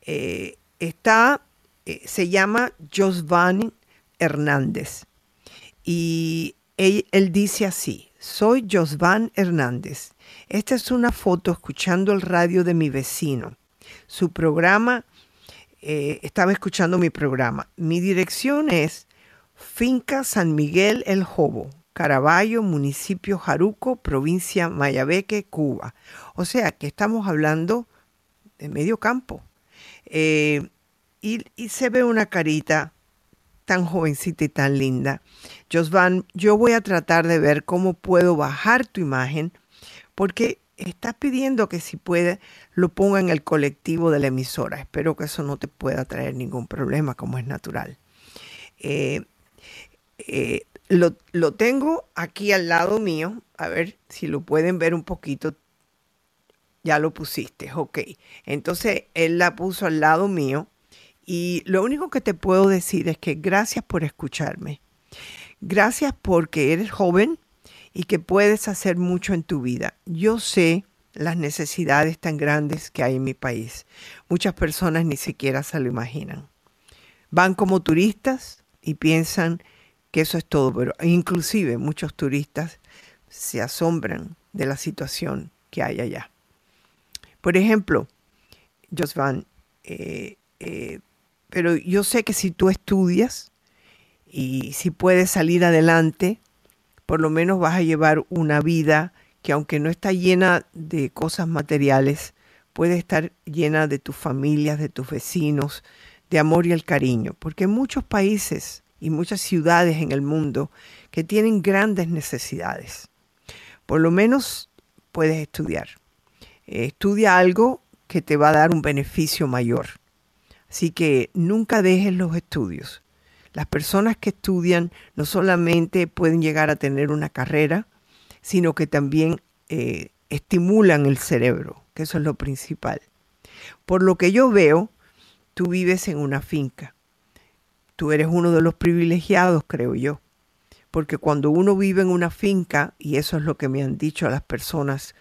Eh, está, eh, se llama Josvan Hernández. Y él, él dice así, soy Josvan Hernández. Esta es una foto escuchando el radio de mi vecino. Su programa, eh, estaba escuchando mi programa. Mi dirección es Finca San Miguel El Jobo, Caraballo, municipio Jaruco, provincia Mayabeque, Cuba. O sea que estamos hablando de medio campo. Eh, y, y, se ve una carita tan jovencita y tan linda. Josvan, yo voy a tratar de ver cómo puedo bajar tu imagen, porque estás pidiendo que si puede lo ponga en el colectivo de la emisora. Espero que eso no te pueda traer ningún problema, como es natural. Eh, eh, lo, lo, tengo aquí al lado mío. A ver si lo pueden ver un poquito. Ya lo pusiste, ok. Entonces él la puso al lado mío. Y lo único que te puedo decir es que gracias por escucharme. Gracias porque eres joven y que puedes hacer mucho en tu vida. Yo sé las necesidades tan grandes que hay en mi país. Muchas personas ni siquiera se lo imaginan. Van como turistas y piensan que eso es todo, pero inclusive muchos turistas se asombran de la situación que hay allá. Por ejemplo, Josvan, eh, eh, pero yo sé que si tú estudias y si puedes salir adelante, por lo menos vas a llevar una vida que aunque no está llena de cosas materiales, puede estar llena de tus familias, de tus vecinos, de amor y el cariño, porque hay muchos países y muchas ciudades en el mundo que tienen grandes necesidades. Por lo menos puedes estudiar. Estudia algo que te va a dar un beneficio mayor. Así que nunca dejes los estudios. Las personas que estudian no solamente pueden llegar a tener una carrera, sino que también eh, estimulan el cerebro, que eso es lo principal. Por lo que yo veo, tú vives en una finca. Tú eres uno de los privilegiados, creo yo. Porque cuando uno vive en una finca, y eso es lo que me han dicho las personas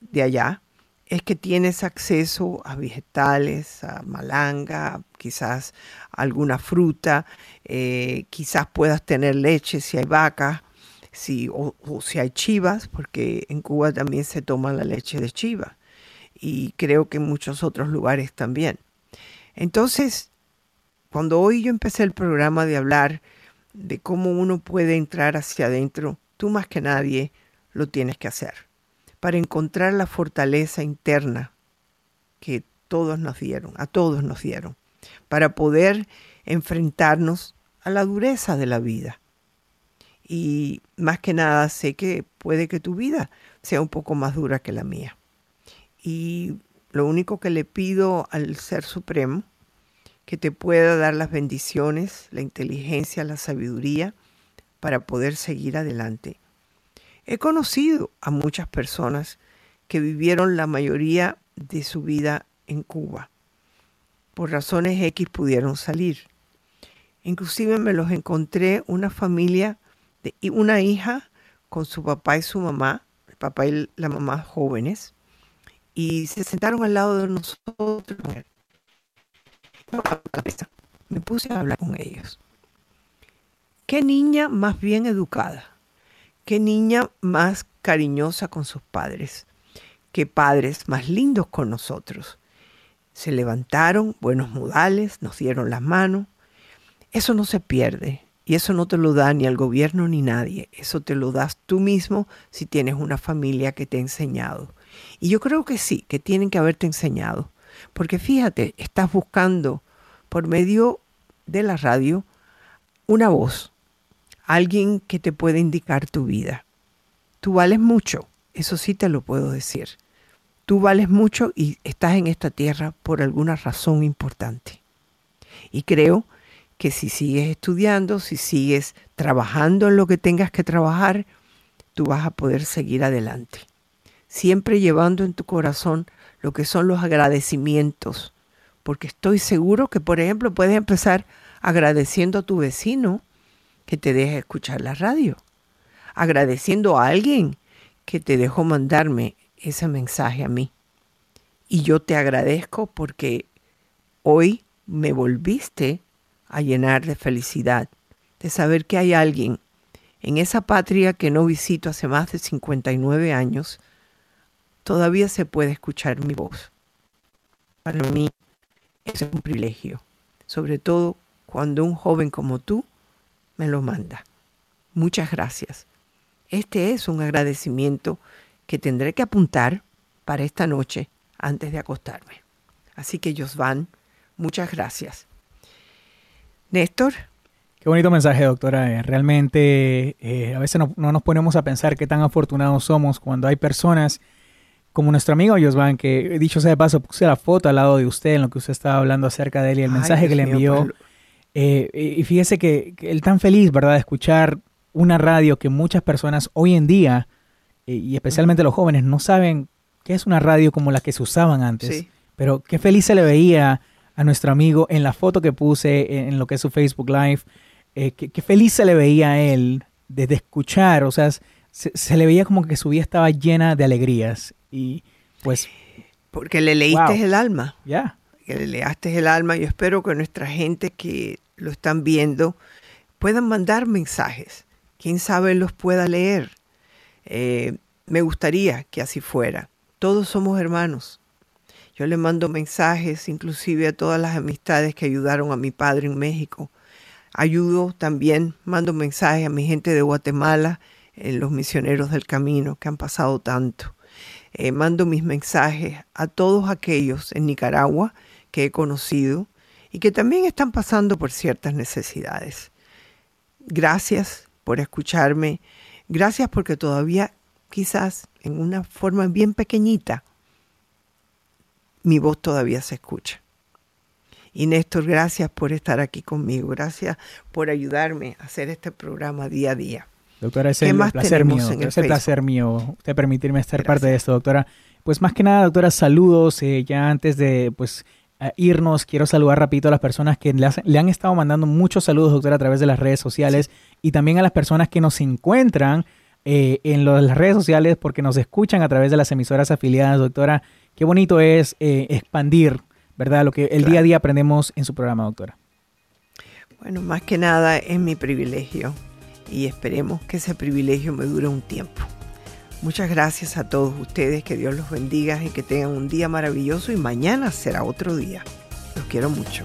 de allá, es que tienes acceso a vegetales, a malanga, quizás alguna fruta, eh, quizás puedas tener leche si hay vacas, si, o, si hay chivas, porque en Cuba también se toma la leche de chiva y creo que en muchos otros lugares también. Entonces, cuando hoy yo empecé el programa de hablar de cómo uno puede entrar hacia adentro, tú más que nadie lo tienes que hacer para encontrar la fortaleza interna que todos nos dieron, a todos nos dieron, para poder enfrentarnos a la dureza de la vida. Y más que nada sé que puede que tu vida sea un poco más dura que la mía. Y lo único que le pido al Ser Supremo, que te pueda dar las bendiciones, la inteligencia, la sabiduría para poder seguir adelante He conocido a muchas personas que vivieron la mayoría de su vida en Cuba. Por razones X pudieron salir. Inclusive me los encontré una familia de una hija con su papá y su mamá, el papá y la mamá jóvenes, y se sentaron al lado de nosotros. Me puse a hablar con ellos. Qué niña más bien educada, qué niña más cariñosa con sus padres, qué padres más lindos con nosotros. Se levantaron, buenos modales, nos dieron las manos. Eso no se pierde y eso no te lo da ni el gobierno ni nadie. Eso te lo das tú mismo si tienes una familia que te ha enseñado. Y yo creo que sí, que tienen que haberte enseñado. Porque fíjate, estás buscando por medio de la radio una voz, alguien que te puede indicar tu vida. Tú vales mucho, eso sí te lo puedo decir. Tú vales mucho y estás en esta tierra por alguna razón importante. Y creo que si sigues estudiando, si sigues trabajando en lo que tengas que trabajar, tú vas a poder seguir adelante. Siempre llevando en tu corazón lo que son los agradecimientos, porque estoy seguro que, por ejemplo, puedes empezar agradeciendo a tu vecino que te deja escuchar la radio, agradeciendo a alguien que te dejó mandarme ese mensaje a mí. Y yo te agradezco porque hoy me volviste a llenar de felicidad, de saber que hay alguien en esa patria que no visito hace más de 59 años, todavía se puede escuchar mi voz. Para mí es un privilegio, sobre todo cuando un joven como tú me lo manda. Muchas gracias. Este es un agradecimiento que tendré que apuntar para esta noche antes de acostarme. Así que, Josvan, muchas gracias. Néstor. Qué bonito mensaje, doctora. Eh, realmente eh, a veces no, nos ponemos a pensar qué tan afortunados somos cuando hay personas como nuestro amigo Josvan, que dicho sea de paso, puse la foto al lado de usted en lo que usted estaba hablando acerca de él y el mensaje que le envió. Eh, y fíjese que, él tan feliz, ¿verdad?, de escuchar una radio que muchas personas hoy en día, eh, y especialmente los jóvenes, no saben qué es una radio como la que se usaban antes. Pero qué feliz se le veía a nuestro amigo en la foto que puse en, lo que es su Facebook Live. Eh, qué, feliz se le veía a él desde escuchar, o sea, se, le veía como que su vida estaba llena de alegrías. Y pues... Porque le leíste el alma. Ya. Que le leaste el alma. Yo espero que nuestra gente que lo están viendo puedan mandar mensajes. Quién sabe los pueda leer. Eh, me gustaría que así fuera. Todos somos hermanos. Yo le mando mensajes inclusive a todas las amistades que ayudaron a mi padre en México. Ayudo también, mando mensajes a mi gente de Guatemala, en los misioneros del camino que han pasado tanto. Eh, mando mis mensajes a todos aquellos en Nicaragua que he conocido y que también están pasando por ciertas necesidades. Gracias por escucharme, gracias porque todavía quizás en una forma bien pequeñita mi voz todavía se escucha. Y Néstor, gracias por estar aquí conmigo, gracias por ayudarme a hacer este programa día a día. Doctora, es el placer mío, es el placer mío usted permitirme estar parte de esto, doctora. Pues más que nada, doctora, saludos. Eh, ya antes de pues irnos, quiero saludar rapidito a las personas que le, han estado mandando muchos saludos, doctora, a través de las redes sociales y también a las personas que nos encuentran eh, en las redes sociales porque nos escuchan a través de las emisoras afiliadas, doctora. Qué bonito es eh, expandir, ¿verdad? Lo que el día a día aprendemos en su programa, doctora. Bueno, más que nada es mi privilegio y esperemos que ese privilegio me dure un tiempo. Muchas gracias a todos ustedes, que Dios los bendiga y que tengan un día maravilloso y mañana será otro día. Los quiero mucho.